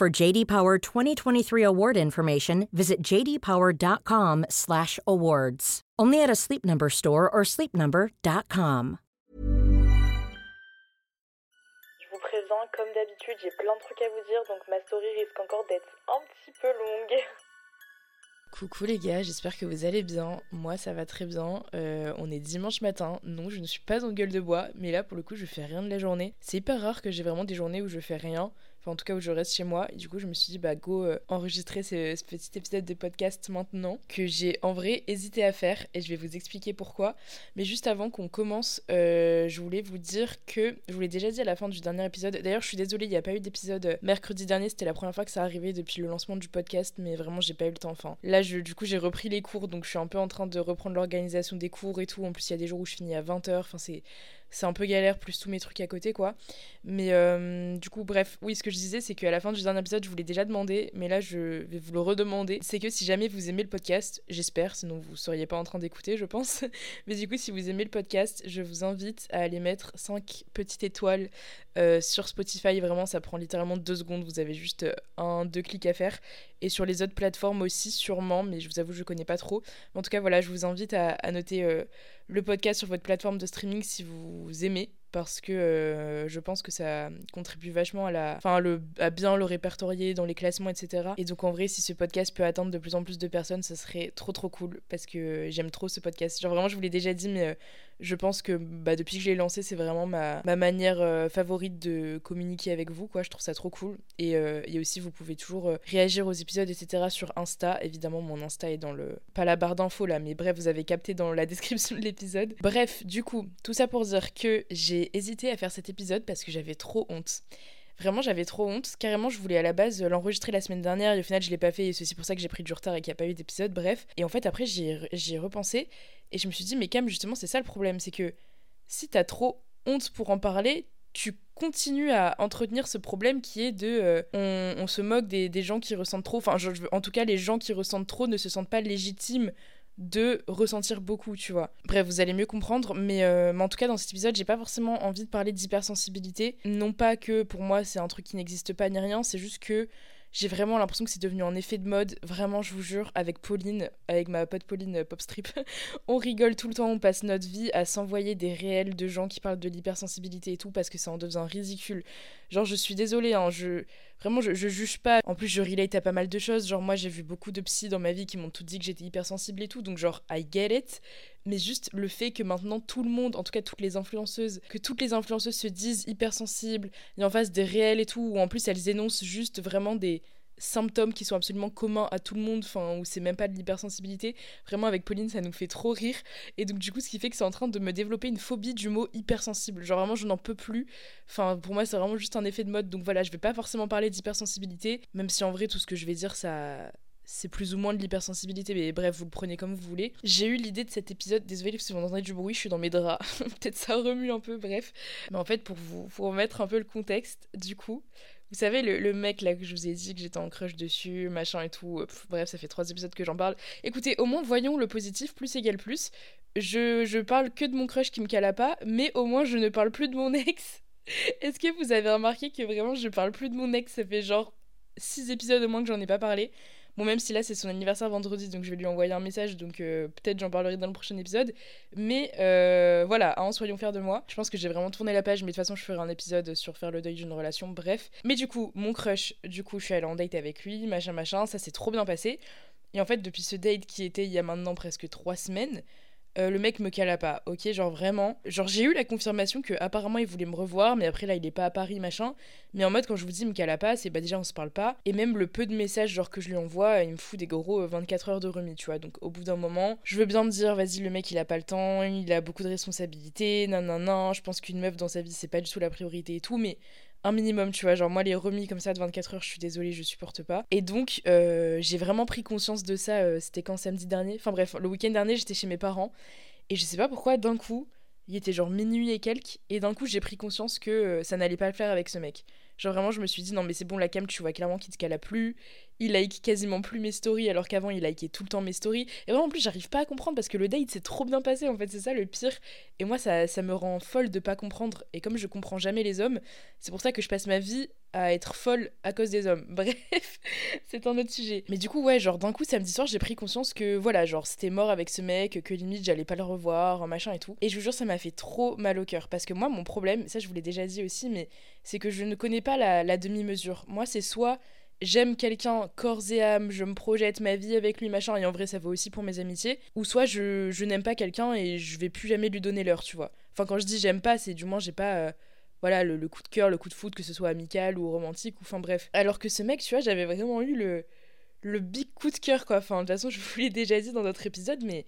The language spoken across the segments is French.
For JD Power 2023 award information, visit jdpower.com/awards. Only at a Sleep Number store or sleepnumber.com. Je vous préviens, comme d'habitude, j'ai plein de trucs à vous dire, donc ma story risque encore d'être un petit peu longue. Coucou les gars, j'espère que vous allez bien. Moi ça va très bien. Euh, on est dimanche matin. Non, je ne suis pas en gueule de bois, mais là pour le coup je fais rien de la journée. C'est hyper rare que j'ai vraiment des journées où je fais rien. Enfin en tout cas où je reste chez moi. Et du coup je me suis dit bah go euh, enregistrer ce, petit épisode de podcast maintenant que j'ai en vrai hésité à faire et je vais vous expliquer pourquoi. Mais juste avant qu'on commence, euh, je voulais vous dire que je vous l'ai déjà dit à la fin du dernier épisode. D'ailleurs je suis désolée, il n'y a pas eu d'épisode euh, mercredi dernier. C'était la première fois que ça arrivait depuis le lancement du podcast, mais vraiment j'ai pas eu le temps. Enfin là je, du coup j'ai repris les cours donc je suis un peu en train de reprendre l'organisation des cours et tout. En plus il y a des jours où je finis à 20h. Enfin c'est c'est un peu galère plus tous mes trucs à côté quoi. Mais euh, du coup bref oui ce que je disais c'est qu'à la fin du dernier épisode je vous l'ai déjà demandé mais là je vais vous le redemander. C'est que si jamais vous aimez le podcast j'espère sinon vous seriez pas en train d'écouter je pense mais du coup si vous aimez le podcast je vous invite à aller mettre 5 petites étoiles euh, sur Spotify. Vraiment ça prend littéralement deux secondes. Vous avez juste euh, un deux clics à faire. Et sur les autres plateformes aussi sûrement mais je vous avoue je connais pas trop. En tout cas voilà je vous invite à, noter le podcast sur votre plateforme de streaming si vous aimez parce que euh, je pense que ça contribue vachement à la le à bien le répertorier dans les classements etc et donc en vrai si ce podcast peut atteindre de plus en plus de personnes ça serait trop trop cool parce que j'aime trop ce podcast. Genre vraiment je vous l'ai déjà dit mais euh, je pense que bah, depuis que je l'ai lancé c'est vraiment ma, ma manière euh, favorite de communiquer avec vous quoi. Je trouve ça trop cool. Et, et aussi vous pouvez toujours réagir aux épisodes etc sur Insta. Évidemment mon Insta est dans le pas la barre d'infos là mais bref vous avez capté dans la description de l'épisode. Bref du coup tout ça pour dire que j'ai hésité à faire cet épisode parce que j'avais trop honte Vraiment, j'avais trop honte. Carrément, je voulais à la base l'enregistrer la semaine dernière et au final, je l'ai pas fait et c'est pour ça que j'ai pris du retard et qu'il n'y a pas eu d'épisode. Bref. Et en fait, après, j'y ai, repensé et je me suis dit, mais Cam, justement, c'est ça le problème. C'est que si t'as trop honte pour en parler, tu continues à entretenir ce problème qui est de. euh, on, on se moque des, des gens qui ressentent trop. Enfin, en tout cas, les gens qui ressentent trop ne se sentent pas légitimes de ressentir beaucoup, tu vois. Bref, vous allez mieux comprendre, mais, euh, mais en tout cas, dans cet épisode, j'ai pas forcément envie de parler d'hypersensibilité. Non pas que pour moi, c'est un truc qui n'existe pas ni rien, c'est juste que j'ai vraiment l'impression que c'est devenu un effet de mode. Vraiment, je vous jure, avec Pauline, avec ma pote Pauline euh, Popstrip, on rigole tout le temps, on passe notre vie à s'envoyer des réels de gens qui parlent de l'hypersensibilité et tout parce que ça en devient ridicule. Genre, je suis désolée, hein, je. Vraiment, je, je juge pas. En plus, je relate à pas mal de choses. Genre, moi, j'ai vu beaucoup de psy dans ma vie qui m'ont tout dit que j'étais hypersensible et tout. Donc, genre, I get it. Mais juste le fait que maintenant, tout le monde, en tout cas toutes les influenceuses, que toutes les influenceuses se disent hypersensibles, et en face des réels et tout, ou en plus elles énoncent juste vraiment des symptômes qui sont absolument communs à tout le monde, enfin, où c'est même pas de l'hypersensibilité. Vraiment, avec Pauline, ça nous fait trop rire. Et donc, du coup, ce qui fait que c'est en train de me développer une phobie du mot hypersensible. Genre, vraiment, je n'en peux plus. Enfin, pour moi, c'est vraiment juste un effet de mode. Donc voilà, je vais pas forcément parler d'hypersensibilité, même si en vrai, tout ce que je vais dire, ça. C'est plus ou moins de l'hypersensibilité, mais bref, vous le prenez comme vous voulez. J'ai eu l'idée de cet épisode, désolé si vous entendez du bruit, je suis dans mes draps, peut-être ça remue un peu, bref. Mais en fait, pour vous, pour remettre un peu le contexte, du coup, Vous savez, le, mec là que je vous ai dit que j'étais en crush dessus, machin et tout. bref, ça fait trois épisodes que j'en parle. Écoutez, au moins voyons le positif, plus égale plus. Je, je parle que de mon crush qui me cala pas, mais au moins je ne parle plus de mon ex. Est-ce que vous avez remarqué que vraiment je parle plus de mon ex Ça fait genre six épisodes au moins que j'en ai pas parlé? Même si là c'est son anniversaire vendredi, donc je vais lui envoyer un message, donc euh, peut-être j'en parlerai dans le prochain épisode. Mais euh, voilà, hein, soyons fiers de moi. Je pense que j'ai vraiment tourné la page, mais de toute façon je ferai un épisode sur faire le deuil d'une relation, bref. Mais du coup, mon crush, du coup je suis allée en date avec lui, machin machin, ça s'est trop bien passé. Et en fait, depuis ce date qui était il y a maintenant presque trois semaines, euh, le mec me cala pas, ok Genre vraiment. Genre j'ai eu la confirmation que apparemment il voulait me revoir, mais après là il est pas à Paris, machin. Mais en mode quand je vous dis me cala pas, c'est bah déjà on se parle pas. Et même le peu de messages genre que je lui envoie, il me fout des gros 24 euh, heures de remis, tu vois. Donc au bout d'un moment, je veux bien me dire, vas-y le mec il a pas le temps, il a beaucoup de responsabilités, non non non, je pense qu'une meuf dans sa vie c'est pas du tout la priorité et tout, mais un minimum, tu vois. Genre, moi, les remis comme ça de 24 heures, je suis désolée, je supporte pas. Et donc, euh, j'ai vraiment pris conscience de ça. Euh, c'était quand samedi dernier Enfin, bref, le week-end dernier, j'étais chez mes parents. Et je sais pas pourquoi, d'un coup, il était genre minuit et quelques. Et d'un coup, j'ai pris conscience que euh, ça n'allait pas le faire avec ce mec. Genre, vraiment, je me suis dit, non, mais c'est bon, la cam, tu vois clairement qu'il te cala plus il like quasiment plus mes stories alors qu'avant il likait tout le temps mes stories. Et vraiment en plus j'arrive pas à comprendre parce que le date s'est trop bien passé en fait, c'est ça le pire. Et moi ça, ça me rend folle de pas comprendre. Et comme je comprends jamais les hommes, c'est pour ça que je passe ma vie à être folle à cause des hommes. Bref, c'est un autre sujet. Mais du coup ouais, genre d'un coup samedi soir j'ai pris conscience que voilà, genre c'était mort avec ce mec, que limite j'allais pas le revoir, machin et tout. Et je vous jure ça m'a fait trop mal au cœur parce que moi mon problème, ça je vous l'ai déjà dit aussi, mais c'est que je ne connais pas la, demi-mesure. Moi c'est soit j'aime quelqu'un corps et âme, je me projette ma vie avec lui, machin, et en vrai ça vaut aussi pour mes amitiés, ou soit je, je n'aime pas quelqu'un et je vais plus jamais lui donner l'heure, tu vois. Enfin quand je dis j'aime pas, c'est du moins j'ai pas... Euh, voilà, le, coup de cœur, le coup de foot, que ce soit amical ou romantique, ou enfin bref. Alors que ce mec, tu vois, j'avais vraiment eu le, le big coup de cœur, quoi. Enfin, de toute façon, je vous l'ai déjà dit dans d'autres épisodes, mais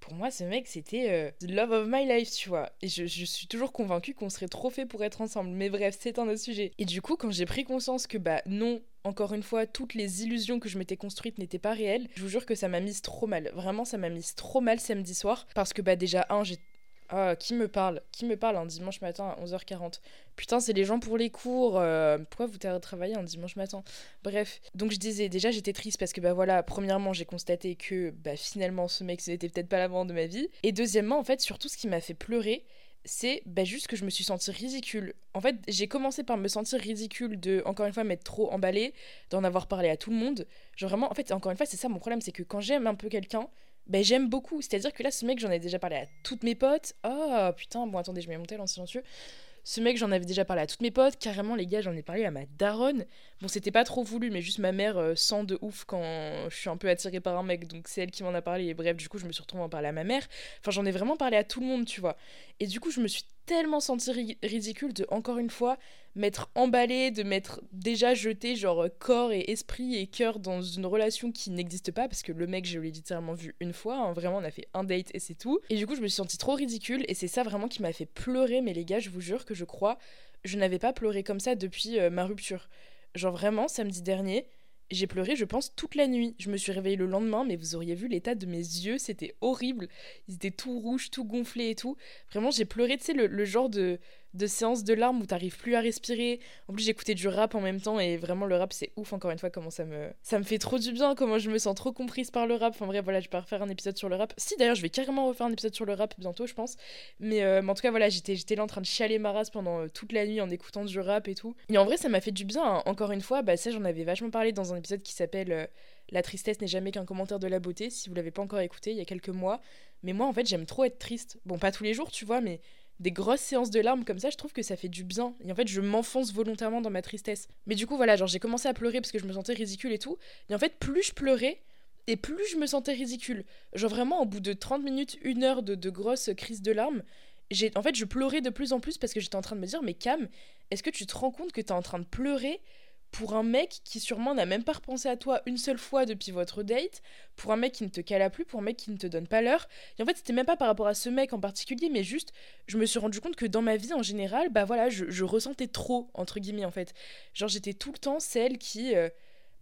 pour moi, ce mec, c'était euh, the love of my life, tu vois. Et je, je suis toujours convaincue qu'on serait trop fait pour être ensemble. Mais bref, c'est un autre sujet. Et du coup, quand j'ai pris conscience que, bah non, encore une fois, toutes les illusions que je m'étais construites n'étaient pas réelles, je vous jure que ça m'a mise trop mal. Vraiment, ça m'a mise trop mal samedi soir. Parce que, bah déjà, un, j'ai ah, qui me parle Qui me parle un dimanche matin à 11h40 Putain, c'est les gens pour les cours. Euh, pourquoi vous travaillez un dimanche matin? Bref. Donc je disais, déjà j'étais triste parce que bah voilà, premièrement j'ai constaté que bah finalement ce mec c'était peut-être pas l'avant de ma vie. Et deuxièmement, en fait, surtout ce qui m'a fait pleurer, c'est bah, juste que je me suis sentie ridicule. En fait, j'ai commencé par me sentir ridicule de, encore une fois, m'être trop emballée, d'en avoir parlé à tout le monde. Genre vraiment, en fait, encore une fois, c'est ça mon problème, c'est que quand j'aime un peu quelqu'un, ben j'aime beaucoup. C'est-à-dire que là, ce mec, j'en ai déjà parlé à toutes mes potes. Oh putain, bon attendez, je mets mon tel en silencieux. Ce mec, j'en avais déjà parlé à toutes mes potes. Carrément, les gars, j'en ai parlé à ma daronne. Bon, c'était pas trop voulu, mais juste ma mère euh, sent de ouf quand je suis un peu attirée par un mec. Donc, c'est elle qui m'en a parlé. Bref, du coup, je me suis retrouvée à en parler à ma mère. Enfin, j'en ai vraiment parlé à tout le monde, tu vois. Et du coup, je me suis tellement sentie ridicule de, encore une fois, m'être emballée, de m'être déjà jeté genre corps et esprit et cœur dans une relation qui n'existe pas parce que le mec je l'ai littéralement vu une fois, hein, vraiment on a fait un date et c'est tout. Et du coup je me suis sentie trop ridicule et c'est ça vraiment qui m'a fait pleurer mais les gars je vous jure que je crois je n'avais pas pleuré comme ça depuis euh, ma rupture. Genre vraiment samedi dernier j'ai pleuré, je pense, toute la nuit. Je me suis réveillée le lendemain, mais vous auriez vu l'état de mes yeux, c'était horrible. Ils étaient tout rouges, tout gonflés et tout. Vraiment, j'ai pleuré, tu sais, le, genre de, de séance de larmes où t'arrives plus à respirer. En plus, j'écoutais du rap en même temps et vraiment le rap c'est ouf encore une fois comment ça me ça me fait trop du bien, comment je me sens trop comprise par le rap. Enfin bref, voilà, je vais refaire un épisode sur le rap. Si d'ailleurs, je vais carrément refaire un épisode sur le rap bientôt, je pense. Mais, euh, en tout cas, voilà, j'étais j'étais là en train de chialer ma race pendant euh, toute la nuit en écoutant du rap et tout. Et en vrai, ça m'a fait du bien. Hein. Encore une fois, bah ça j'en avais vachement parlé dans un épisode qui s'appelle euh, La tristesse n'est jamais qu'un commentaire de la beauté. Si vous l'avez pas encore écouté, il y a quelques mois. Mais moi, en fait, j'aime trop être triste. Bon, pas tous les jours, tu vois, mais des grosses séances de larmes comme ça, je trouve que ça fait du bien. Et en fait, je m'enfonce volontairement dans ma tristesse. Mais du coup, voilà, genre j'ai commencé à pleurer parce que je me sentais ridicule et tout. Et en fait, plus je pleurais, et plus je me sentais ridicule. Genre vraiment, au bout de 30 minutes, une heure de, grosses crises de larmes, en fait, je pleurais de plus en plus parce que j'étais en train de me dire, mais Cam, est-ce que tu te rends compte que t'es en train de pleurer pour un mec qui sûrement n'a même pas repensé à toi une seule fois depuis votre date, pour un mec qui ne te cala plus, pour un mec qui ne te donne pas l'heure. Et en fait, c'était même pas par rapport à ce mec en particulier, mais juste, je me suis rendu compte que dans ma vie en général, bah voilà, je, ressentais trop, entre guillemets, en fait. Genre, j'étais tout le temps celle qui, euh,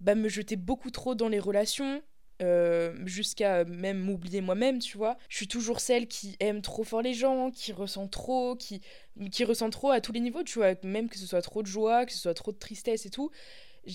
bah, me jetait beaucoup trop dans les relations, euh, jusqu'à même m'oublier moi-même, tu vois. Je suis toujours celle qui aime trop fort les gens, qui ressent trop, qui, qui ressent trop à tous les niveaux, tu vois, même que ce soit trop de joie, que ce soit trop de tristesse et tout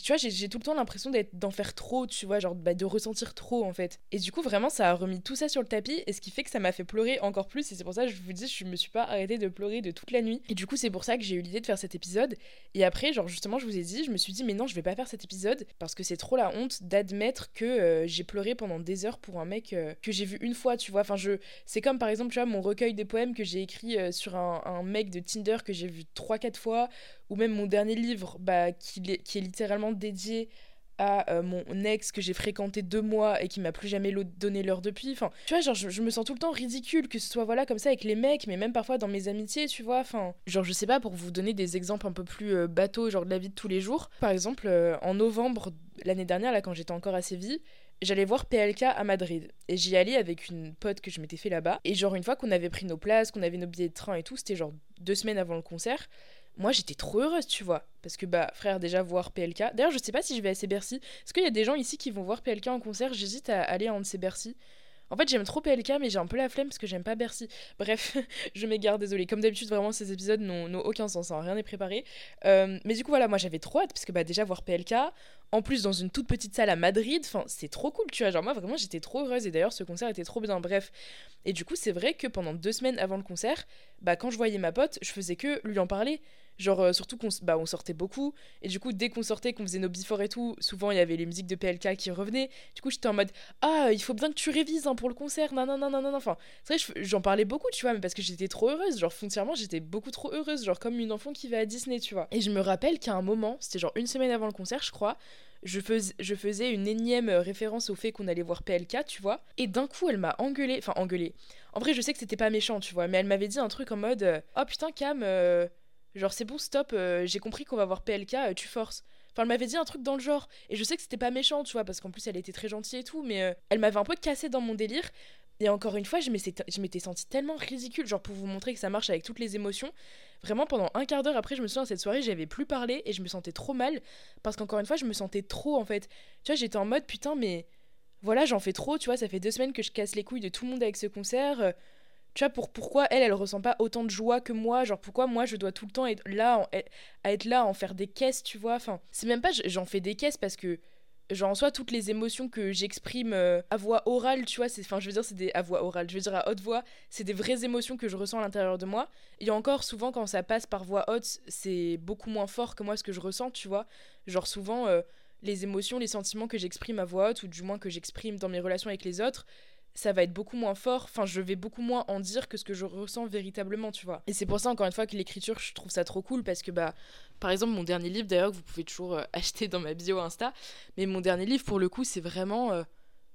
tu vois, j'ai tout le temps l'impression d'en faire trop, tu vois, genre bah, de ressentir trop en fait. Et du coup, vraiment, ça a remis tout ça sur le tapis, et ce qui fait que ça m'a fait pleurer encore plus, et c'est pour ça que je vous dis, je me suis pas arrêtée de pleurer de toute la nuit. Et du coup, c'est pour ça que j'ai eu l'idée de faire cet épisode. Et après, genre, justement, je vous ai dit, je me suis dit, mais non, je vais pas faire cet épisode, parce que c'est trop la honte d'admettre que euh, j'ai pleuré pendant des heures pour un mec euh, que j'ai vu une fois, tu vois. Enfin, je. C'est comme par exemple, tu vois, mon recueil de poèmes que j'ai écrit euh, sur un, un mec de Tinder que j'ai vu 3-4 fois, ou même mon dernier livre bah, qui, est littéralement dédié à euh, mon ex que j'ai fréquenté deux mois et qui m'a plus jamais donné l'heure depuis. Enfin, tu vois, genre, je, me sens tout le temps ridicule, que ce soit voilà comme ça avec les mecs, mais même parfois dans mes amitiés, tu vois. Enfin, genre, je sais pas, pour vous donner des exemples un peu plus euh, bateaux, genre de la vie de tous les jours. Par exemple, euh, en novembre l'année dernière, là, quand j'étais encore à Séville, j'allais voir PLK à Madrid. Et j'y allais avec une pote que je m'étais fait là-bas. Et genre, une fois qu'on avait pris nos places, qu'on avait nos billets de train et tout, c'était genre deux semaines avant le concert moi j'étais trop heureuse, tu vois. Parce que, bah, frère, déjà voir PLK. D'ailleurs, je sais pas si je vais à Bercy. Est-ce qu'il y a des gens ici qui vont voir PLK en concert? J'hésite à aller à un de ces Bercy. En fait, j'aime trop PLK, mais j'ai un peu la flemme parce que j'aime pas Bercy. Bref, je m'égare, désolé. Comme d'habitude, vraiment, ces épisodes n'ont aucun sens, hein, rien n'est préparé. Euh, mais du coup, voilà, moi j'avais trop hâte parce que, bah, déjà, voir PLK, en plus dans une toute petite salle à Madrid, enfin, c'est trop cool, tu vois. Genre, moi, vraiment, j'étais trop heureuse et d'ailleurs, ce concert était trop bien. Bref. Et du coup, c'est vrai que pendant deux semaines avant le concert, bah, quand je voyais ma pote, je faisais que lui en parler. Genre, euh, surtout qu'on bah, on sortait beaucoup. Et du coup, dès qu'on sortait, qu'on faisait nos before et tout, souvent il y avait les musiques de PLK qui revenaient. Du coup, j'étais en mode Ah, il faut bien que tu révises hein, pour le concert. Non, non, non, non, non. Enfin, c'est vrai, j'en parlais beaucoup, tu vois, mais parce que j'étais trop heureuse. Genre, foncièrement, j'étais beaucoup trop heureuse. Genre, comme une enfant qui va à Disney, tu vois. Et je me rappelle qu'à un moment, c'était genre une semaine avant le concert, je crois. Je, je faisais une énième référence au fait qu'on allait voir PLK, tu vois. Et d'un coup, elle m'a engueulé. Enfin, engueulé. En vrai, je sais que c'était pas méchant, tu vois, mais elle m'avait dit un truc en mode Oh putain, Cam. Euh, Genre, c'est bon, stop, euh, j'ai compris qu'on va voir PLK, euh, tu forces. Enfin, elle m'avait dit un truc dans le genre. Et je sais que c'était pas méchant, tu vois, parce qu'en plus, elle était très gentille et tout, mais euh, elle m'avait un peu cassé dans mon délire. Et encore une fois, je m'étais sentie tellement ridicule, genre pour vous montrer que ça marche avec toutes les émotions. Vraiment, pendant un quart d'heure après, je me souviens, cette soirée, j'avais plus parlé et je me sentais trop mal. Parce qu'encore une fois, je me sentais trop, en fait. Tu vois, j'étais en mode, putain, mais voilà, j'en fais trop, tu vois, ça fait deux semaines que je casse les couilles de tout le monde avec ce concert tu vois, pour pourquoi elle, elle ressent pas autant de joie que moi, genre pourquoi moi je dois tout le temps être là, à être là, en faire des caisses, tu vois, enfin, c'est même pas j'en fais des caisses parce que, genre en soi, toutes les émotions que j'exprime euh, à voix orale, tu vois, c'est, enfin, je veux dire, c'est des, à voix orale, je veux dire à haute voix, c'est des vraies émotions que je ressens à l'intérieur de moi, et encore, souvent, quand ça passe par voix haute, c'est beaucoup moins fort que moi ce que je ressens, tu vois, genre souvent, euh, les émotions, les sentiments que j'exprime à voix haute, ou du moins que j'exprime dans mes relations avec les autres, ça va être beaucoup moins fort, enfin je vais beaucoup moins en dire que ce que je ressens véritablement, tu vois. Et c'est pour ça encore une fois que l'écriture, je trouve ça trop cool parce que bah par exemple mon dernier livre d'ailleurs que vous pouvez toujours euh, acheter dans ma bio Insta, mais mon dernier livre pour le coup, c'est vraiment euh,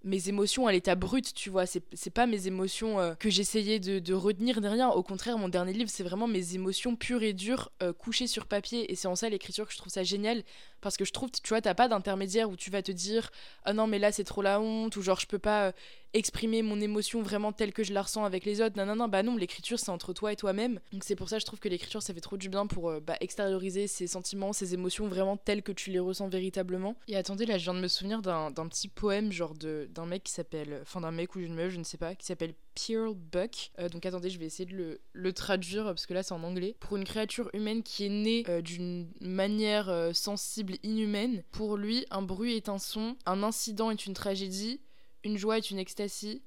mes émotions à l'état brut, tu vois. C'est pas mes émotions euh, que j'essayais de, retenir ni rien. Au contraire, mon dernier livre, c'est vraiment mes émotions pures et dures couchées sur papier. Et c'est en ça l'écriture que je trouve ça génial. Parce que je trouve, tu vois, t'as pas d'intermédiaire où tu vas te dire Ah non, mais là c'est trop la honte, ou genre je peux pas exprimer mon émotion vraiment telle que je la ressens avec les autres. Non, non, non, bah non, l'écriture c'est entre toi et toi-même. Donc c'est pour ça que je trouve que l'écriture ça fait trop du bien pour euh, bah, extérioriser ses sentiments, ses émotions vraiment telles que tu les ressens véritablement. Et attendez, là je viens de me souvenir d'un petit poème, genre d'un mec qui s'appelle, enfin d'un mec ou d'une meuf, je ne sais pas, qui s'appelle Pearl Buck. Euh, donc attendez, je vais essayer de le, le, traduire parce que là c'est en anglais. Pour une créature humaine qui est née euh, d'une manière sensible, inhumaine, pour lui un bruit est un son, un incident est une tragédie, une joie est une ecstasy,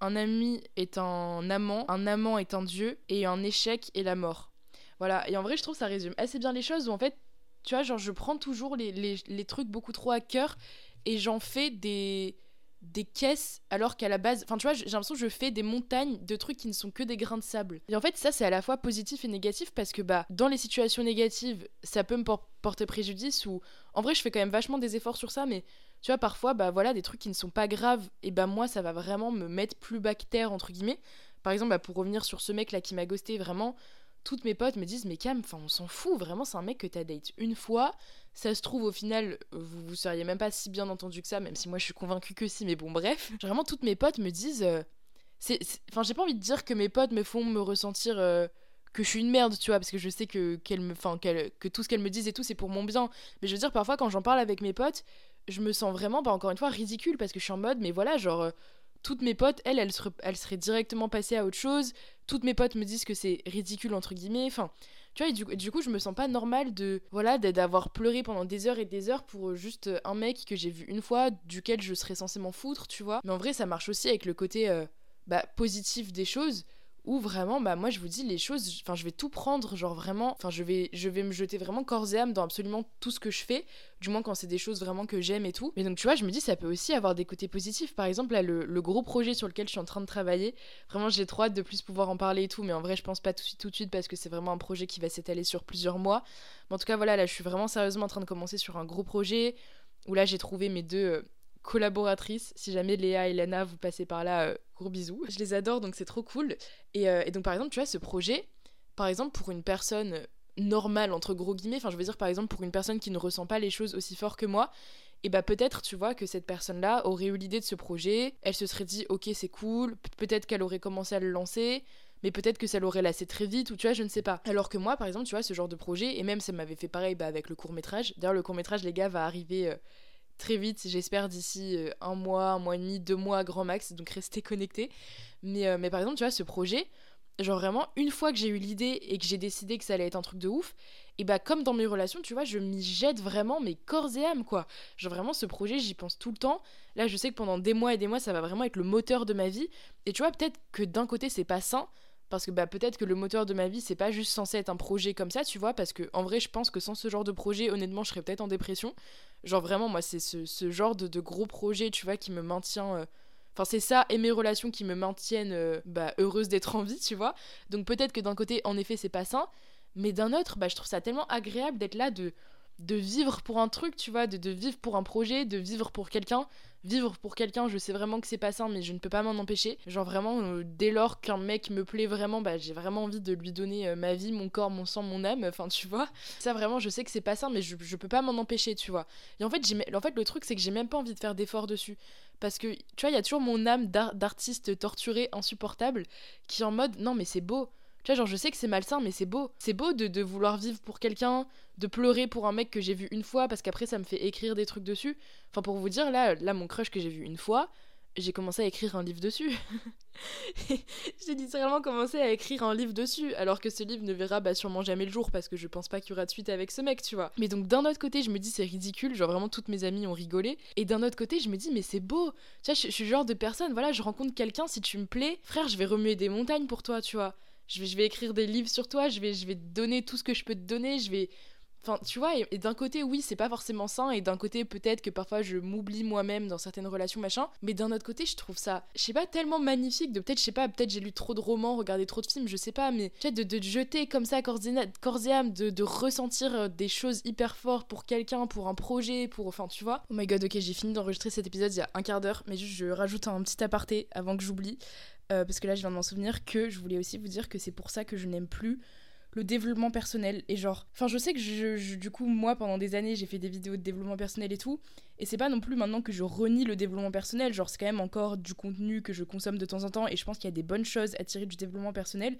un ami est un amant, un amant est un dieu, et un échec est la mort. Voilà, et en vrai, je trouve ça résume assez bien les choses où en fait, tu vois, genre, je prends toujours les, les, trucs beaucoup trop à cœur et j'en fais des, des caisses alors qu'à la base enfin tu vois j'ai l'impression que je fais des montagnes de trucs qui ne sont que des grains de sable et en fait ça c'est à la fois positif et négatif parce que bah dans les situations négatives ça peut me porter préjudice ou en vrai je fais quand même vachement des efforts sur ça mais tu vois, parfois, bah voilà, des trucs qui ne sont pas graves, et bah moi, ça va vraiment me mettre plus bactère, entre guillemets. Par exemple, bah, pour revenir sur ce mec-là qui m'a ghosté, vraiment, toutes mes potes me disent, mais Cam, enfin, on s'en fout, vraiment, c'est un mec que t'as date une fois. Ça se trouve, au final, vous, vous seriez même pas si bien entendu que ça, même si moi je suis convaincue que si, mais bon, bref. Vraiment, toutes mes potes me disent. Euh, enfin, j'ai pas envie de dire que mes potes me font me ressentir. Euh, que je suis une merde, tu vois, parce que je sais que, me, que tout ce qu'elles me disent et tout, c'est pour mon bien. Mais je veux dire, parfois, quand j'en parle avec mes potes, je me sens vraiment, bah, encore une fois, ridicule parce que je suis en mode, mais voilà, genre, euh, toutes mes potes, elles, elles elles seraient directement passées à autre chose. Toutes mes potes me disent que c'est ridicule, entre guillemets. Enfin, tu vois, et du, coup, je me sens pas normal de, voilà, d'avoir pleuré pendant des heures et des heures pour juste un mec que j'ai vu une fois, duquel je serais censé m'en foutre, tu vois. Mais en vrai, ça marche aussi avec le côté, euh, bah, positif des choses où vraiment bah moi je vous dis les choses enfin je vais tout prendre genre vraiment enfin je vais me jeter vraiment corps et âme dans absolument tout ce que je fais du moins quand c'est des choses vraiment que j'aime et tout. Mais donc tu vois je me dis ça peut aussi avoir des côtés positifs. Par exemple là le, gros projet sur lequel je suis en train de travailler vraiment j'ai trop hâte de plus pouvoir en parler et tout mais en vrai je pense pas tout de suite tout de suite parce que c'est vraiment un projet qui va s'étaler sur plusieurs mois. Mais en tout cas voilà là je suis vraiment sérieusement en train de commencer sur un gros projet où là j'ai trouvé mes deux euh, collaboratrices. Si jamais Léa et Lana vous passez par là, euh, gros bisous. Je les adore donc c'est trop cool. Euh, et, donc par exemple, tu vois, ce projet, par exemple pour une personne normale, entre gros guillemets, enfin je veux dire par exemple pour une personne qui ne ressent pas les choses aussi fort que moi, et bah peut-être tu vois que cette personne-là aurait eu l'idée de ce projet, elle se serait dit ok c'est cool, peut-être qu'elle aurait commencé à le lancer, mais peut-être que ça l'aurait lassé très vite ou tu vois je ne sais pas alors que moi par exemple tu vois ce genre de projet et même ça m'avait fait pareil bah, avec le court métrage d'ailleurs le court métrage les gars va arriver euh, très vite, j'espère d'ici euh, un mois, un mois et demi, deux mois grand max, donc restez connectés. Mais, euh, mais par exemple, tu vois, ce projet, genre vraiment, une fois que j'ai eu l'idée et que j'ai décidé que ça allait être un truc de ouf, et bah comme dans mes relations, tu vois, je m'y jette vraiment mes corps et âme, quoi. Genre vraiment, ce projet, j'y pense tout le temps. Là, je sais que pendant des mois et des mois, ça va vraiment être le moteur de ma vie. Et tu vois, peut-être que d'un côté, c'est pas sain, parce que bah peut-être que le moteur de ma vie c'est pas juste censé être un projet comme ça tu vois parce que en vrai je pense que sans ce genre de projet honnêtement je serais peut-être en dépression genre vraiment moi c'est ce, genre de, gros projet tu vois qui me maintient euh, Enfin, c'est ça et mes relations qui me maintiennent euh, bah, heureuse d'être en vie, tu vois. Donc peut-être que d'un côté, en effet, c'est pas sain, mais d'un autre, bah, je trouve ça tellement agréable d'être là, de, vivre pour un truc, tu vois, de, de vivre pour un projet, de vivre pour quelqu'un, vivre pour quelqu'un, je sais vraiment que c'est pas ça, mais je ne peux pas m'en empêcher. Genre vraiment, euh, dès lors qu'un mec me plaît vraiment, bah j'ai vraiment envie de lui donner euh, ma vie, mon corps, mon sang, mon âme. Enfin, tu vois. Ça vraiment, je sais que c'est pas ça, mais je, je peux pas m'en empêcher, tu vois. Et en fait, en fait, le truc, c'est que j'ai même pas envie de faire d'efforts dessus. Parce que, tu vois, il y a toujours mon âme d'artiste torturé, insupportable, qui est en mode, non, mais c'est beau. Tu vois, genre, je sais que c'est malsain, mais c'est beau. C'est beau de, de, vouloir vivre pour quelqu'un, de pleurer pour un mec que j'ai vu une fois, parce qu'après, ça me fait écrire des trucs dessus. Enfin, pour vous dire, là, là mon crush que j'ai vu une fois, j'ai commencé à écrire un livre dessus. j'ai littéralement commencé à écrire un livre dessus, alors que ce livre ne verra bah, sûrement jamais le jour, parce que je pense pas qu'il y aura de suite avec ce mec, tu vois. Mais donc, d'un autre côté, je me dis, c'est ridicule, genre vraiment, toutes mes amies ont rigolé. Et d'un autre côté, je me dis, mais c'est beau. Tu vois, je, je suis le genre de personne, voilà, je rencontre quelqu'un, si tu me plais, frère, je vais remuer des montagnes pour toi, tu vois je vais, écrire des livres sur toi, je vais, je vais te donner tout ce que je peux te donner, je vais... Enfin, tu vois, et, d'un côté, oui, c'est pas forcément sain, et d'un côté, peut-être que parfois je m'oublie moi-même dans certaines relations, machin, mais d'un autre côté, je trouve ça, je sais pas, tellement magnifique, de peut-être, je sais pas, peut-être j'ai lu trop de romans, regardé trop de films, je sais pas, mais peut-être de, de, jeter comme ça corps et âme, de, de ressentir euh, des choses hyper fortes pour quelqu'un, pour un projet, pour. Enfin, tu vois. Oh my god, ok, j'ai fini d'enregistrer cet épisode il y a un quart d'heure, mais juste je rajoute un petit aparté avant que j'oublie. Euh, parce que là je viens de m'en souvenir que je voulais aussi vous dire que c'est pour ça que je n'aime plus le développement personnel. Et genre enfin je sais que je, du coup moi pendant des années j'ai fait des vidéos de développement personnel et tout. Et c'est pas non plus maintenant que je renie le développement personnel. Genre c'est quand même encore du contenu que je consomme de temps en temps. Et je pense qu'il y a des bonnes choses à tirer du développement personnel.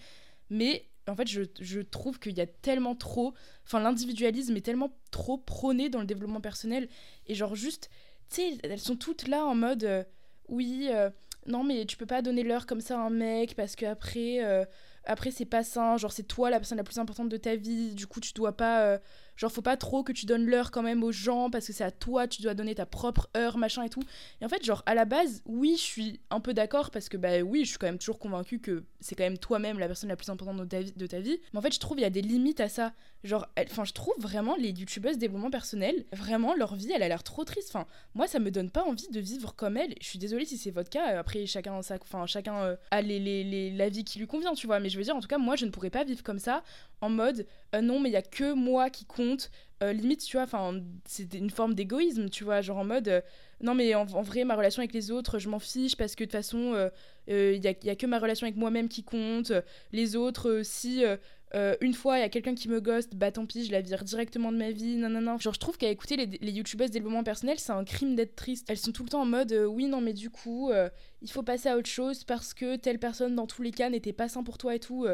Mais en fait je, je trouve qu'il y a tellement trop enfin l'individualisme est tellement trop prôné dans le développement personnel. Et genre juste tu sais elles sont toutes là en mode euh, oui euh, non mais tu peux pas donner l'heure comme ça à un mec parce que après euh, après c'est pas sain genre c'est toi la personne la plus importante de ta vie du coup tu dois pas euh, genre faut pas trop que tu donnes l'heure quand même aux gens parce que c'est à toi tu dois donner ta propre heure machin et tout. Et en fait genre à la base oui je suis un peu d'accord parce que bah oui je suis quand même toujours convaincue que c'est quand même toi-même la personne la plus importante de ta vie de ta vie. Mais en fait je trouve il y a des limites à ça. Genre enfin je trouve vraiment les youtubeuses développement personnel vraiment leur vie elle a l'air trop triste. Enfin moi ça me donne pas envie de vivre comme elle. Je suis désolée si c'est votre cas après chacun sa enfin chacun euh, a les, les, les, la vie qui lui convient tu vois mais je veux dire en tout cas moi je ne pourrais pas vivre comme ça en mode euh, non mais il y a que moi qui compte euh, limite tu vois enfin c'est une forme d'égoïsme tu vois genre en mode euh, non mais en, vrai ma relation avec les autres je m'en fiche parce que de toute façon il y a, a, que ma relation avec moi-même qui compte les autres si une fois il y a quelqu'un qui me ghost bah tant pis je la vire directement de ma vie non genre je trouve qu'à écouter les, les youtubeuses développement personnel c'est un crime d'être triste elles sont tout le temps en mode oui non mais du coup il faut passer à autre chose parce que telle personne dans tous les cas n'était pas sain pour toi et tout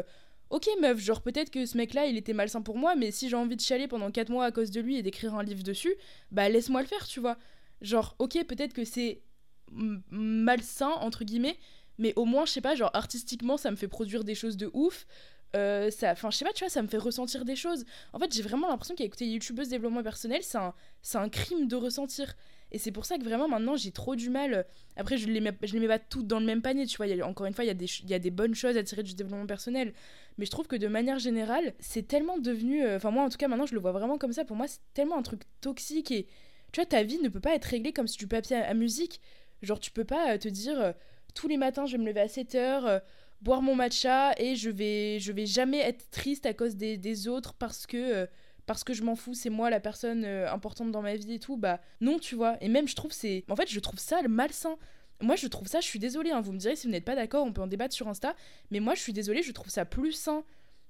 Ok meuf, genre peut-être que ce mec-là il était malsain pour moi, mais si j'ai envie de chialer pendant 4 mois à cause de lui et d'écrire un livre dessus, bah laisse-moi le faire, tu vois. Genre, ok, peut-être que c'est malsain, entre guillemets, mais au moins, je sais pas, genre artistiquement, ça me fait produire des choses de ouf. Euh, ça, enfin, je sais pas, tu vois, ça me fait ressentir des choses. En fait, j'ai vraiment l'impression qu'écouter youtubeuse développement personnel, c'est un, un crime de ressentir. Et c'est pour ça que vraiment maintenant j'ai trop du mal. Après, je les mets, je les mets pas toutes dans le même panier, tu vois. Encore une fois, il y, a des, y a des bonnes choses à tirer du développement personnel. Mais je trouve que de manière générale, c'est tellement devenu. Euh, enfin, moi en tout cas, maintenant je le vois vraiment comme ça. Pour moi, c'est tellement un truc toxique. Et tu vois, ta vie ne peut pas être réglée comme si tu papier à, musique. Genre, tu peux pas euh, te dire tous les matins je vais me lever à 7 heures boire mon matcha et je vais je vais jamais être triste à cause des, autres parce que parce que je m'en fous, c'est moi la personne euh, importante dans ma vie et tout, bah non, tu vois. Et même, je trouve c'est. En fait, je trouve ça malsain. Moi, je trouve ça, je suis désolée, hein, vous me direz si vous n'êtes pas d'accord, on peut en débattre sur Insta, mais moi, je suis désolée, je trouve ça plus sain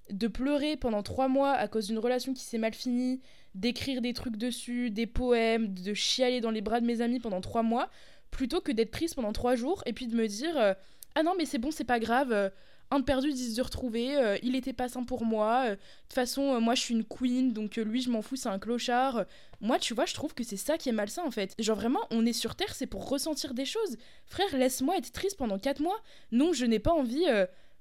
de pleurer pendant trois mois à cause d'une relation qui s'est mal finie, d'écrire des trucs dessus, des poèmes, de chialer dans les bras de mes amis pendant trois mois, plutôt que d'être triste pendant trois jours et puis de me dire euh, ah non mais c'est bon c'est pas grave euh, un de perdu, dix de retrouvé, euh, il était pas sain pour moi, euh, de toute façon, moi je suis une queen, donc lui je m'en fous, c'est un clochard. Moi, tu vois, je trouve que c'est ça qui est malsain en fait. Genre vraiment, on est sur Terre, c'est pour ressentir des choses. Frère, laisse-moi être triste pendant quatre mois. Non, je n'ai pas envie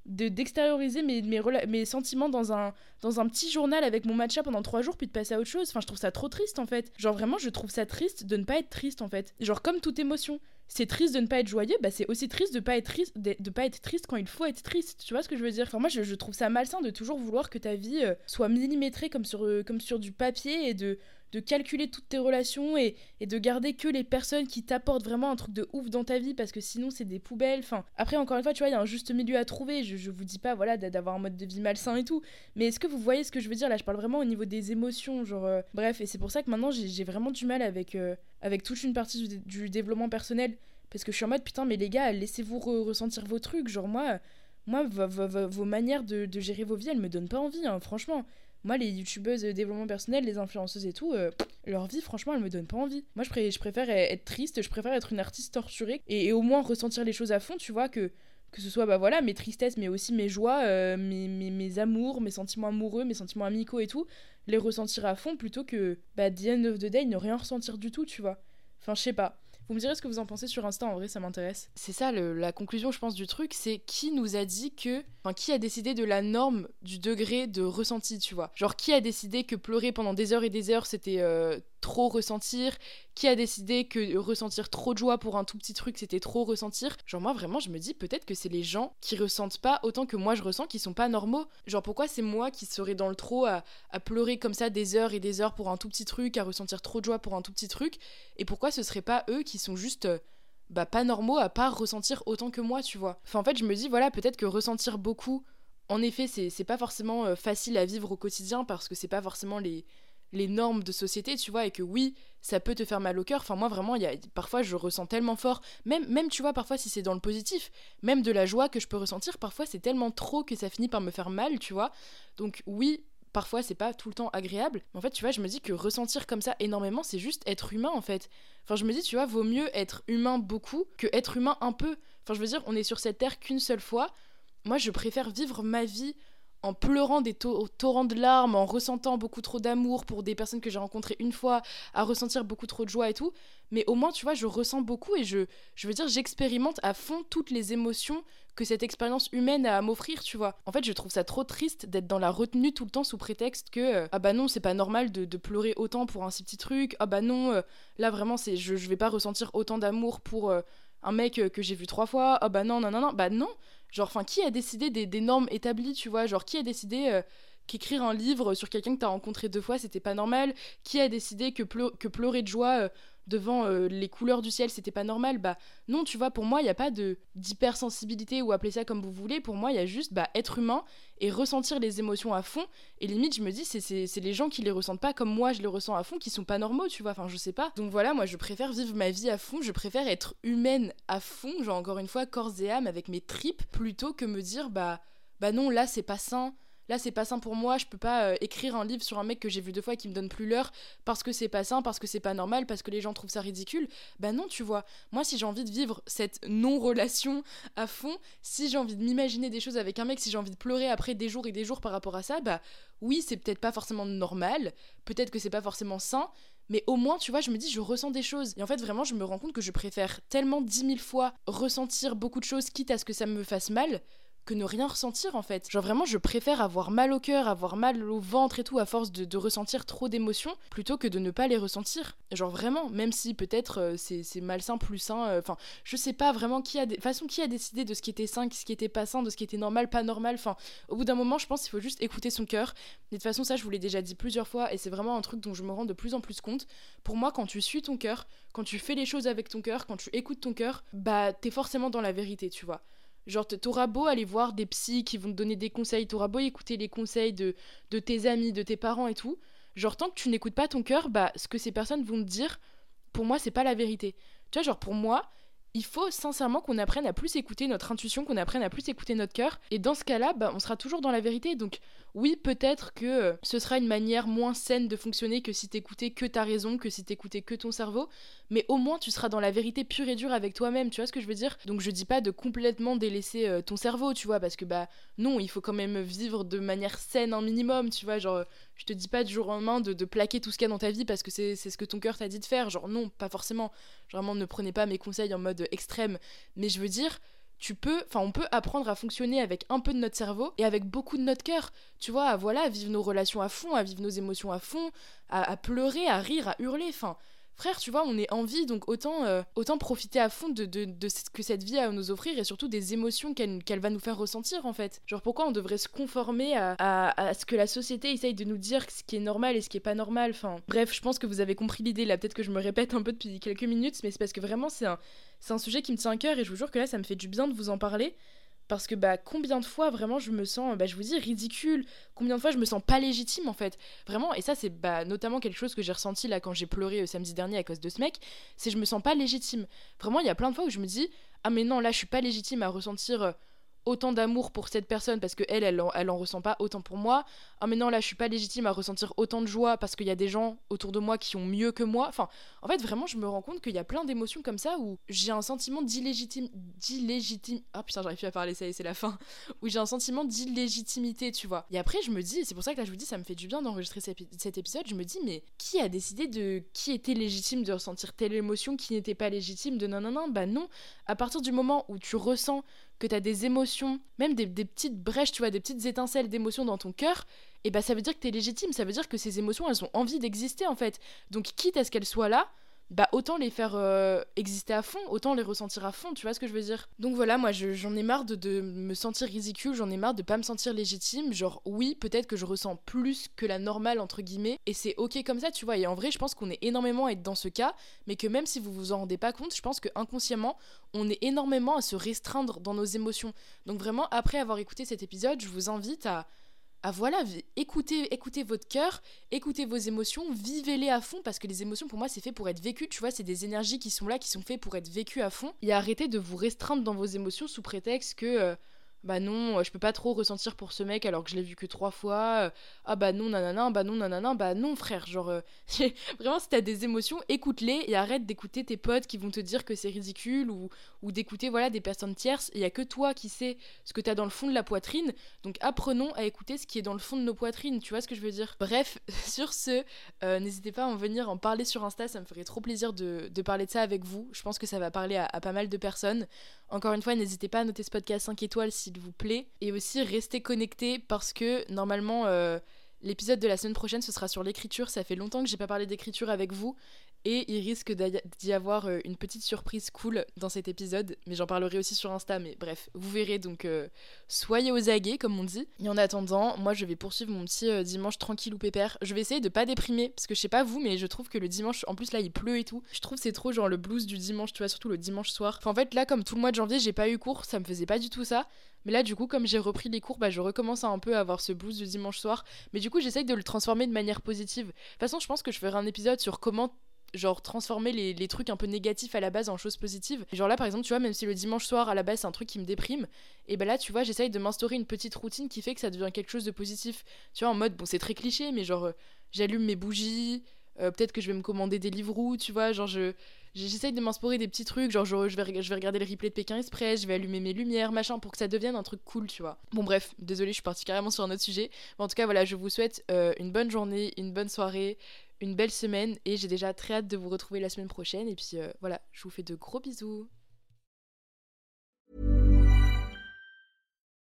de d'extérioriser mes, mes, mes, sentiments dans un, dans un petit journal avec mon matcha pendant trois jours puis de passer à autre chose. Enfin, je trouve ça trop triste en fait. Genre vraiment, je trouve ça triste de ne pas être triste en fait. Genre comme toute émotion c'est triste de ne pas être joyeux, bah c'est aussi triste de pas être triste, de, pas être triste quand il faut être triste. Tu vois ce que je veux dire? Enfin moi je, trouve ça malsain de toujours vouloir que ta vie euh, soit millimétrée comme sur euh, comme sur du papier et de de calculer toutes tes relations et, de garder que les personnes qui t'apportent vraiment un truc de ouf dans ta vie parce que sinon c'est des poubelles. Enfin, après, encore une fois, tu vois, il y a un juste milieu à trouver. Je, je vous dis pas, voilà, d'avoir un mode de vie malsain et tout. Mais est-ce que vous voyez ce que je veux dire? Là, je parle vraiment au niveau des émotions. Genre, euh, bref, et c'est pour ça que maintenant j'ai vraiment du mal avec, avec toute une partie du développement personnel parce que je suis en mode putain, mais les gars, laissez-vous ressentir vos trucs. Genre, moi, moi vos manières de, gérer vos vies, elles me donnent pas envie, hein, franchement. Moi, les youtubeuses de développement personnel, les influenceuses et tout, euh, leur vie, franchement, elle me donne pas envie. Moi, je, je, préfère être triste, je préfère être une artiste torturée et, au moins ressentir les choses à fond, tu vois, que, que ce soit, bah voilà, mes tristesses, mais aussi mes joies, euh, mes, amours, mes sentiments amoureux, mes sentiments amicaux et tout, les ressentir à fond plutôt que, bah, the end of the day, ne rien ressentir du tout, tu vois. Enfin, je sais pas. Vous me direz ce que vous en pensez sur Insta, en vrai, ça m'intéresse. C'est ça, la conclusion, je pense, du truc, c'est qui nous a dit que. Enfin, qui a décidé de la norme du degré de ressenti, tu vois. Genre, qui a décidé que pleurer pendant des heures et des heures, c'était euh, trop ressentir Qui a décidé que ressentir trop de joie pour un tout petit truc, c'était trop ressentir Genre, moi, vraiment, je me dis peut-être que c'est les gens qui ressentent pas autant que moi je ressens, qui sont pas normaux. Genre, pourquoi c'est moi qui serais dans le trop à, pleurer comme ça des heures et des heures pour un tout petit truc, à ressentir trop de joie pour un tout petit truc? Et pourquoi ce serait pas eux qui sont juste euh, bah, pas normaux à part ressentir autant que moi, tu vois? En fait, je me dis, voilà, peut-être que ressentir beaucoup, en effet, c'est pas forcément euh, facile à vivre au quotidien parce que c'est pas forcément les, les normes de société, tu vois, et que oui, ça peut te faire mal au cœur. Enfin, moi, vraiment, y a, parfois, je ressens tellement fort, même, même, tu vois, parfois, si c'est dans le positif, même de la joie que je peux ressentir, parfois, c'est tellement trop que ça finit par me faire mal, tu vois. Donc, oui, parfois c'est pas tout le temps agréable. Mais en fait, tu vois, je me dis que ressentir comme ça énormément, c'est juste être humain en fait. Enfin, je me dis, tu vois, vaut mieux être humain beaucoup que être humain un peu. Enfin, je veux dire, on est sur cette terre qu'une seule fois. Moi, je préfère vivre ma vie en pleurant des torrents de larmes, en ressentant beaucoup trop d'amour pour des personnes que j'ai rencontrées une fois, à ressentir beaucoup trop de joie et tout. Mais au moins, tu vois, je ressens beaucoup et je, je veux dire, j'expérimente à fond toutes les émotions que cette expérience humaine a à m'offrir, tu vois. En fait, je trouve ça trop triste d'être dans la retenue tout le temps sous prétexte que euh, ah bah non, c'est pas normal de, pleurer autant pour un si petit truc. Ah bah non, euh, là vraiment, c'est je, vais pas ressentir autant d'amour pour euh, un mec que j'ai vu trois fois. Ah bah non, non, non, non. Bah non, Genre, enfin, qui a décidé des, normes établies, tu vois? Genre, qui a décidé euh, qu'écrire un livre sur quelqu'un que t'as rencontré deux fois, c'était pas normal Qui a décidé que, pleurer de joie euh, devant euh, les couleurs du ciel, c'était pas normal? Bah, non, tu vois, pour moi, il n'y a pas d'hypersensibilité ou appelez ça comme vous voulez. Pour moi, il y a juste bah, être humain et ressentir les émotions à fond. Et limite, je me dis, c'est les gens qui les ressentent pas comme moi, je les ressens à fond, qui sont pas normaux, tu vois. Enfin, je sais pas. Donc voilà, moi, je préfère vivre ma vie à fond. Je préfère être humaine à fond, genre encore une fois, corps et âme avec mes tripes, plutôt que me dire, bah, bah non, là, c'est pas sain là c'est pas sain pour moi, je peux pas euh, écrire un livre sur un mec que j'ai vu deux fois et qui me donne plus l'heure parce que c'est pas sain, parce que c'est pas normal, parce que les gens trouvent ça ridicule. Bah non, tu vois. Moi, si j'ai envie de vivre cette non-relation à fond, si j'ai envie de m'imaginer des choses avec un mec, si j'ai envie de pleurer après des jours et des jours par rapport à ça, bah oui, c'est peut-être pas forcément normal, peut-être que c'est pas forcément sain, mais au moins, tu vois, je me dis, je ressens des choses. Et en fait, vraiment, je me rends compte que je préfère tellement dix mille fois ressentir beaucoup de choses, quitte à ce que ça me fasse mal, que ne rien ressentir en fait. Genre vraiment, je préfère avoir mal au cœur, avoir mal au ventre et tout à force de, ressentir trop d'émotions plutôt que de ne pas les ressentir. Genre vraiment, même si peut-être euh, c'est malsain, plus sain, euh, enfin, je sais pas vraiment qui a. De façon, qui a décidé de ce qui était sain, ce qui était pas sain, de ce qui était normal, pas normal. Enfin, au bout d'un moment, je pense qu'il faut juste écouter son cœur. Mais de toute façon, ça, je vous l'ai déjà dit plusieurs fois et c'est vraiment un truc dont je me rends de plus en plus compte. Pour moi, quand tu suis ton cœur, quand tu fais les choses avec ton cœur, quand tu écoutes ton cœur, bah, t'es forcément dans la vérité, tu vois. Genre, t'auras beau aller voir des psys qui vont te donner des conseils, t'auras beau écouter les conseils de, de tes amis, de tes parents et tout. Genre, tant que tu n'écoutes pas ton cœur, bah, ce que ces personnes vont te dire, pour moi, c'est pas la vérité. Tu vois, genre, pour moi, il faut sincèrement qu'on apprenne à plus écouter notre intuition, qu'on apprenne à plus écouter notre cœur. Et dans ce cas-là, bah, on sera toujours dans la vérité. Donc, oui, peut-être que euh, ce sera une manière moins saine de fonctionner que si t'écoutais que ta raison, que si t'écoutais que ton cerveau, mais au moins tu seras dans la vérité pure et dure avec toi-même, tu vois ce que je veux dire? Donc je dis pas de complètement délaisser euh, ton cerveau, tu vois, parce que bah non, il faut quand même vivre de manière saine un minimum, tu vois, genre je te dis pas du jour au lendemain de, plaquer tout ce qu'il y a dans ta vie parce que c'est ce que ton cœur t'a dit de faire, genre non, pas forcément, vraiment ne prenez pas mes conseils en mode extrême, mais je veux dire tu peux, enfin, on peut apprendre à fonctionner avec un peu de notre cerveau et avec beaucoup de notre cœur. Tu vois, à, voilà, vivre nos relations à fond, à vivre nos émotions à fond, à, à pleurer, à rire, à hurler. Enfin, frère, tu vois, on est en vie, donc autant, euh, autant profiter à fond de, de, ce que cette vie a à nous offrir et surtout des émotions qu'elle va nous faire ressentir en fait. Genre pourquoi on devrait se conformer à, à, ce que la société essaye de nous dire ce qui est normal et ce qui est pas normal? Enfin, bref, je pense que vous avez compris l'idée là. Peut-être que je me répète un peu depuis quelques minutes, mais c'est parce que vraiment c'est un, un sujet qui me tient à cœur et je vous jure que là ça me fait du bien de vous en parler parce que bah combien de fois vraiment je me sens bah je vous dis ridicule. Combien de fois je me sens pas légitime en fait. Vraiment et ça c'est bah notamment quelque chose que j'ai ressenti là quand j'ai pleuré le samedi dernier à cause de ce mec c'est je me sens pas légitime. Vraiment il y a plein de fois où je me dis ah mais non là je suis pas légitime à ressentir euh, autant d'amour pour cette personne parce que elle, elle, en, ressent pas autant pour moi. Ah mais non là je suis pas légitime à ressentir autant de joie parce qu'il y a des gens autour de moi qui ont mieux que moi. Enfin, en fait vraiment je me rends compte qu'il y a plein d'émotions comme ça où j'ai un sentiment d'illégitime, d'illégitime. Ah putain j'arrive plus à parler ça y c'est la fin. Où j'ai un sentiment d'illégitimité tu vois. Et après je me dis, c'est pour ça que là je vous dis ça me fait du bien d'enregistrer cet épisode. Je me dis mais qui a décidé de qui était légitime de ressentir telle émotion, qui n'était pas légitime de non non non? Bah non. À partir du moment où tu ressens que tu as des émotions, même des, petites brèches, tu vois, des petites étincelles d'émotions dans ton cœur, et bah ça veut dire que tu es légitime, ça veut dire que ces émotions, elles ont envie d'exister en fait. Donc quitte à ce qu'elles soient là, bah autant les faire euh, exister à fond, autant les ressentir à fond, tu vois ce que je veux dire? Donc voilà, moi j'en ai marre de, me sentir ridicule, j'en ai marre de pas me sentir légitime, genre oui, peut-être que je ressens plus que la normale entre guillemets, et c'est ok comme ça, tu vois, et en vrai je pense qu'on est énormément à être dans ce cas, mais que même si vous vous en rendez pas compte, je pense que inconsciemment, on est énormément à se restreindre dans nos émotions. Donc vraiment, après avoir écouté cet épisode, je vous invite à ah voilà, écoutez, écoutez votre cœur, écoutez vos émotions, vivez-les à fond parce que les émotions pour moi c'est fait pour être vécu, tu vois, c'est des énergies qui sont là, qui sont faites pour être vécues à fond. Et arrêtez de vous restreindre dans vos émotions sous prétexte que euh, bah non, euh, je peux pas trop ressentir pour ce mec alors que je l'ai vu que trois fois. Euh, ah bah non, nanana, bah non, nanana, bah non, frère. Genre, euh, vraiment, si t'as des émotions, écoute-les et arrête d'écouter tes potes qui vont te dire que c'est ridicule ou, ou d'écouter voilà des personnes tierces. Il y a que toi qui sais ce que t'as dans le fond de la poitrine. Donc apprenons à écouter ce qui est dans le fond de nos poitrines. Tu vois ce que je veux dire? Bref, sur ce, n'hésitez pas à en venir en parler sur Insta. Ça me ferait trop plaisir de, de, parler de ça avec vous. Je pense que ça va parler à, à pas mal de personnes. Encore une fois, n'hésitez pas à noter ce podcast 5 étoiles s'il vous plaît. Et aussi restez connectés parce que normalement, euh, l'épisode de la semaine prochaine, ce sera sur l'écriture. Ça fait longtemps que j'ai pas parlé d'écriture avec vous et il risque d'y avoir euh, une petite surprise cool dans cet épisode, mais j'en parlerai aussi sur Insta, mais bref, vous verrez, donc euh, soyez aux aguets, comme on dit. Et en attendant, moi je vais poursuivre mon petit euh, dimanche tranquille ou pépère. Je vais essayer de pas déprimer, parce que je sais pas vous, mais je trouve que le dimanche, en plus là il pleut et tout, je trouve c'est trop genre le blues du dimanche, tu vois, surtout le dimanche soir. En fait là, comme tout le mois de janvier, j'ai pas eu cours, ça me faisait pas du tout ça. Mais là, du coup, comme j'ai repris les cours, bah, je recommence à un peu avoir ce blues du dimanche soir. Mais du coup, j'essaye de le transformer de manière positive. De toute façon, je pense que je ferai un épisode sur comment genre transformer les, trucs un peu négatifs à la base en choses positives. Genre là par exemple, tu vois, même si le dimanche soir à la base c'est un truc qui me déprime, et ben là tu vois, j'essaye de m'instaurer une petite routine qui fait que ça devient quelque chose de positif. Tu vois, en mode, bon c'est très cliché, mais genre euh, j'allume mes bougies, euh, peut-être que je vais me commander des livres tu vois, genre je j'essaye de m'inspirer des petits trucs, genre je, vais, je vais regarder le replay de Pékin Express, je vais allumer mes lumières, machin, pour que ça devienne un truc cool, tu vois. Bon bref, désolé, je suis partie carrément sur un autre sujet. Mais en tout cas, voilà, je vous souhaite euh, une bonne journée, une bonne soirée, une belle semaine et j'ai déjà très hâte de vous retrouver la semaine prochaine. Et puis euh, voilà, je vous fais de gros bisous.